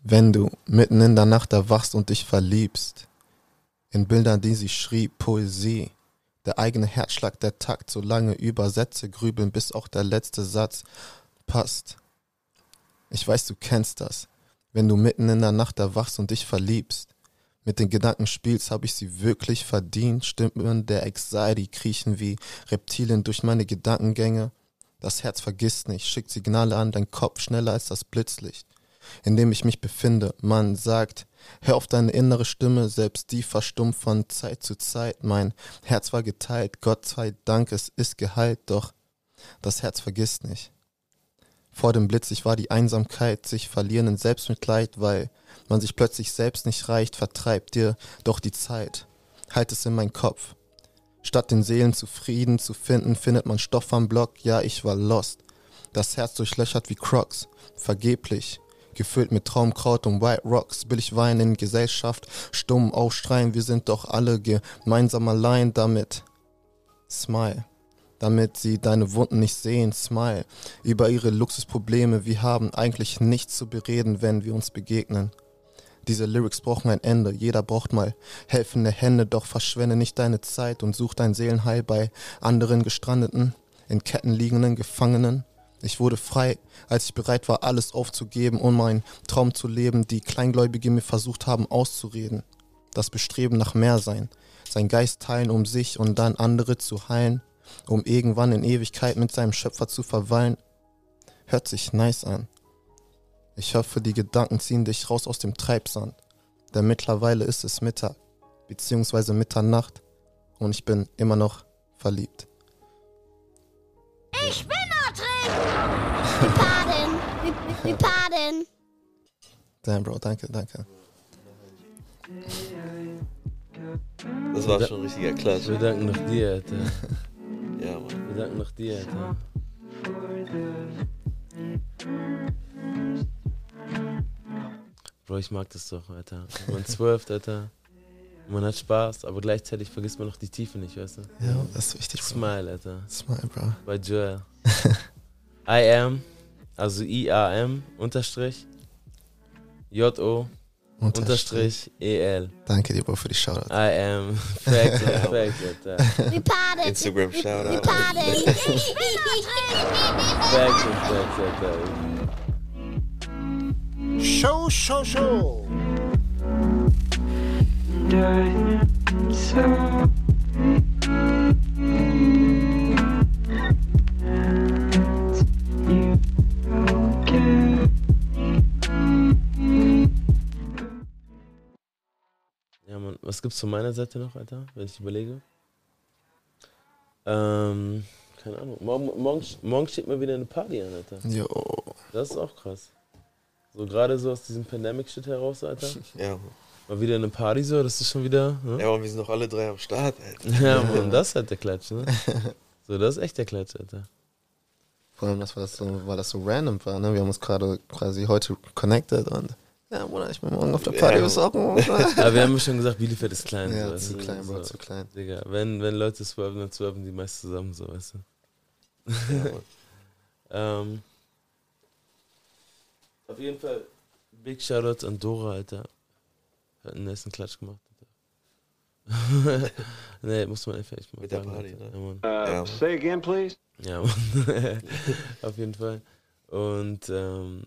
Wenn du mitten in der Nacht erwachst und dich verliebst, in Bildern, die sie schrieb, Poesie, der eigene Herzschlag, der Takt, so lange Übersätze grübeln, bis auch der letzte Satz passt. Ich weiß, du kennst das. Wenn du mitten in der Nacht erwachst und dich verliebst, mit den Gedanken spielst, habe ich sie wirklich verdient. Stimmen der Anxiety kriechen wie Reptilien durch meine Gedankengänge. Das Herz vergisst nicht, schickt Signale an, dein Kopf schneller als das Blitzlicht, in dem ich mich befinde. Man sagt, Hör auf deine innere Stimme, selbst die verstummt von Zeit zu Zeit. Mein Herz war geteilt, Gott sei Dank, es ist geheilt, doch das Herz vergisst nicht. Vor dem Blitz, ich war die Einsamkeit, sich verlieren in Selbstmitleid, weil man sich plötzlich selbst nicht reicht, vertreibt dir doch die Zeit. Halt es in meinen Kopf. Statt den Seelen zufrieden zu finden, findet man Stoff am Block, ja, ich war lost. Das Herz durchlöchert wie Crocs, vergeblich, gefüllt mit Traumkraut und White Rocks, billig Wein in Gesellschaft, stumm aufstreien, wir sind doch alle gemeinsam allein damit. Smile damit sie deine Wunden nicht sehen. Smile über ihre Luxusprobleme. Wir haben eigentlich nichts zu bereden, wenn wir uns begegnen. Diese Lyrics brauchen ein Ende. Jeder braucht mal helfende Hände, doch verschwende nicht deine Zeit und such dein Seelenheil bei anderen Gestrandeten, in Ketten liegenden Gefangenen. Ich wurde frei, als ich bereit war, alles aufzugeben, um meinen Traum zu leben, die Kleingläubige mir versucht haben auszureden. Das Bestreben nach mehr sein, sein Geist teilen, um sich und dann andere zu heilen um irgendwann in Ewigkeit mit seinem Schöpfer zu verweilen. Hört sich nice an. Ich hoffe, die Gedanken ziehen dich raus aus dem Treibsand. Denn mittlerweile ist es Mittag, beziehungsweise Mitternacht und ich bin immer noch verliebt. Ich bin da drin! Wir paden! Wir, paden! Damn, Bro, danke, danke. Das war schon ein richtiger Klatsch. Wir danken noch dir, Alter. Ja, Mann. Wir danken noch dir, Alter. Bro, ich mag das doch, Alter. Man zwölft, Alter. Man hat Spaß, aber gleichzeitig vergisst man noch die Tiefe nicht, weißt du? Ja, das ist wichtig. Bro. Smile, Alter. Smile, Bro. Bei Joel. I am, also I-A-M, Unterstrich, J-O, Unterstrich, E-L. Danke dir, Bro, für die Shoutout. I am, fact, fact, Alter. Wir paden! Instagram Shoutout. da drin! Facts und Facts, Alter. Show, show, show. Ja, Mann, was gibt's von meiner Seite noch, Alter, wenn ich überlege? Ähm, keine Ahnung. Morgen, morgen, morgen steht mal wieder eine Party an, Alter. Jo. Das ist auch krass. So gerade so aus diesem Pandemic-Shit heraus, Alter. Ja. Mal wieder eine Party so, das ist schon wieder. Ne? Ja, Mann, wir sind doch alle drei am Start, Alter. Ja, Mann, das ist halt der Klatsch, ne? So, das ist echt der Klatsch, Alter. Vor allem, das war das so, weil das so random war, ne? Wir haben uns gerade quasi heute connected und ja, Bruder, ich bin morgen auf der Party Ja. besorgen. Aber wir haben ja schon gesagt, Bielefeld ist klein. Ja, so, zu du, klein, Bro, so. zu klein. Digga, wenn, wenn Leute swerven, dann swerven die meist zusammen, so, weißt du. Ja. Ähm, auf jeden Fall, Big Shoutout an Dora, Alter. Hat einen nächsten Klatsch gemacht, Alter. nee, muss man einfach echt mal Mit der sagen, Party, Alter. ne? Ja, Mann. Uh, Yeah. Say again, please. Ja, Mann. auf jeden Fall. Und ähm,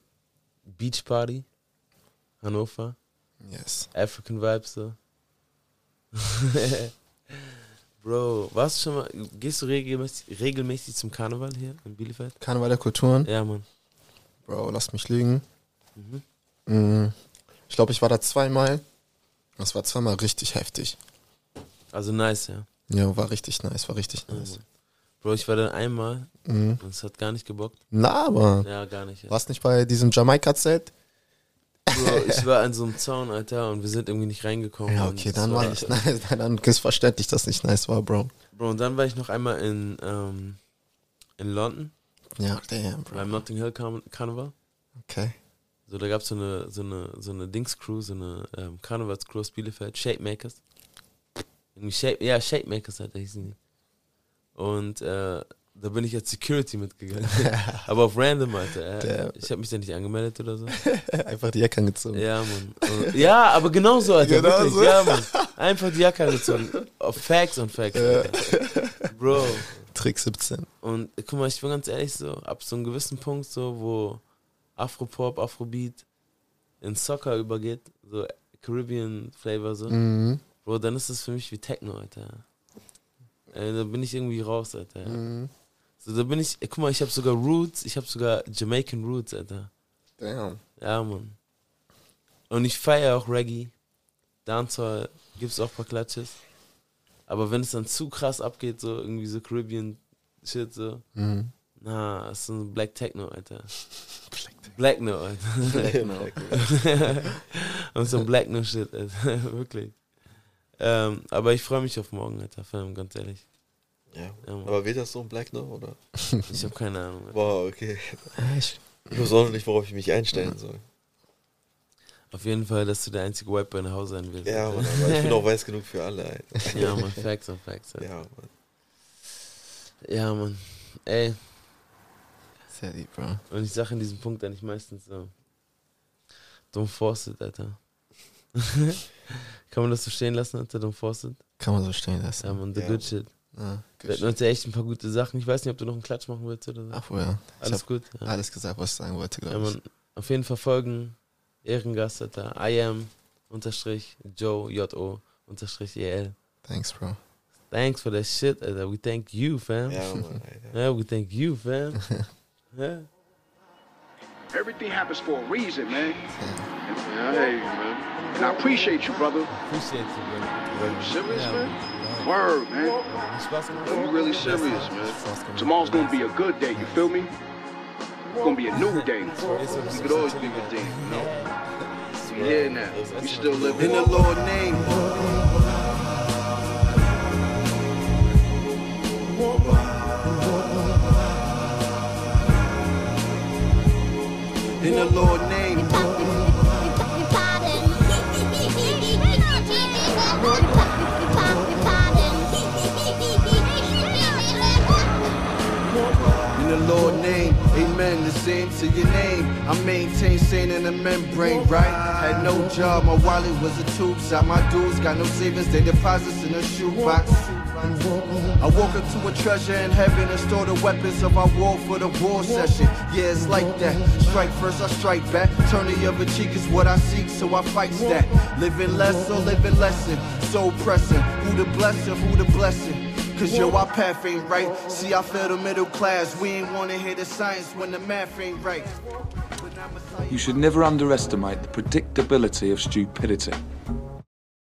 Beach Party, Hannover. Yes. African Vibes so. Bro, warst du schon mal, gehst du regelmäßig, regelmäßig zum Karneval hier in Bielefeld? Karneval der Kulturen. Ja, Mann. Bro, lass mich lügen. Mhm. Mm, Ich glaube, ich war da zweimal. Das war zweimal richtig heftig. Also nice, ja. Ja, war richtig nice, war richtig nice. Bro, ich war dann einmal Mhm. und es hat gar nicht gebockt. Na, aber Ja, gar nicht. Ja. warst nicht bei diesem Jamaika-Zelt? Bro, ich war an so einem Zaun, Alter, und wir sind irgendwie nicht reingekommen. Ja, okay, dann war nicht nice. Dann ist verständlich, dass nicht nice war, Bro. Bro, und dann war ich noch einmal in, ähm, in London, Ja, damn, Bro. beim Notting Hill Carn Carnival. Okay. So, da gab es so eine, so eine, so eine Dings-Crew, so eine ähm, Karnevalscrew aus Bielefeld, Shape Makers. Irgendwie Shape, ja, Shape Makers halt, hießen die. Und äh, da bin ich als Security mitgegangen. Aber auf random, Alter. Äh, ich habe mich da nicht angemeldet oder so. Einfach die Jacke angezogen. Ja, Mann. Und, ja, aber genau so, Alter. Genau wirklich. so. Ja, Mann. Einfach die Jacke angezogen. Auf Facts und Facts. Alter. Bro. Trick 17. Und guck mal, ich bin ganz ehrlich so, ab so einem gewissen Punkt so, wo Afropop, Afrobeat in Soccer übergeht, so Caribbean Flavor so, Mhm. Bro, dann ist das für mich wie Techno, Alter. Äh, da bin ich irgendwie raus, Alter. Mhm. So, da bin ich, guck mal, ich habe sogar Roots, ich habe sogar Jamaican Roots, Alter. Damn. Ja, Mann. Und ich feiere auch Reggae. Dancehall gibt es auch ein paar Klatsches. Aber wenn es dann zu krass abgeht, so irgendwie so Caribbean Shit, so. Mhm. Na, ist so ein Black Techno, Alter. Black No, Alter. Black No. Und so ein Black No Shit, Alter. Wirklich. Ähm, aber ich freue mich auf morgen, Alter, Film, ganz ehrlich. Ja. Mann. Aber wird das so ein Black No, oder? Ich habe keine Ahnung. Alter. Wow, okay. Ich, Ich weiß auch noch nicht, worauf ich mich einstellen soll. Auf jeden Fall, dass du der einzige White Boy nach Hause sein willst. Ja, Alter. Mann, aber ich bin auch weiß genug für alle, Alter. Ja, man, Facts on Facts. Alter. Ja, Mann. Ja, Mann. Ey, sehr lieb, Bro. und ich sage in diesem Punkt eigentlich meistens so: Don't force it, Alter. Kann man das so stehen lassen, Alter? Don't force it? Kann man so stehen lassen. Ja, man, the Ja, good Mann. shit. Ja, Wir hatten uns ja echt ein paar gute Sachen. Ich weiß nicht, ob du noch einen Klatsch machen willst oder so. Ach, wo ja. Alles gut. Ja. alles gesagt, was ich sagen wollte, Ja, glaube ich. man, auf jeden Fall folgen. Ehrengast, Alter. I am unterstrich Joe J-O unterstrich EL. Thanks, Bro. Thanks for that shit, Alter. Uh, we thank you, fam. Ja, Mann, Alter. Yeah, we thank you, fam. yeah. Everything happens for a reason, man. Yeah, I hear you, man. And I appreciate you, brother. Appreciate you, bro. You serious, Yeah. man? Word, man. Spaß gemacht? You really serious, man. Tomorrow's gonna be a good day, you feel me? It's gonna be a new day. We could always be things, you know? We here now. We still live In the Lord name. In the Lord name. Sane in the membrane, right? Had no job, my wallet was a tube shop. My dudes got no savings, they deposits in a shoebox. I woke up to a treasure in heaven and stored the weapons of our war for the war session. Yeah, it's like that. Strike first, I strike back. Turn the other cheek is what I seek, so I fight that. Living less or living lesson. So pressing. Who the blesser, who the blessing? Cause yo, our path ain't right. See, I feel the middle class. We ain't wanna hear the science when the math ain't right. You should never underestimate the predictability of stupidity.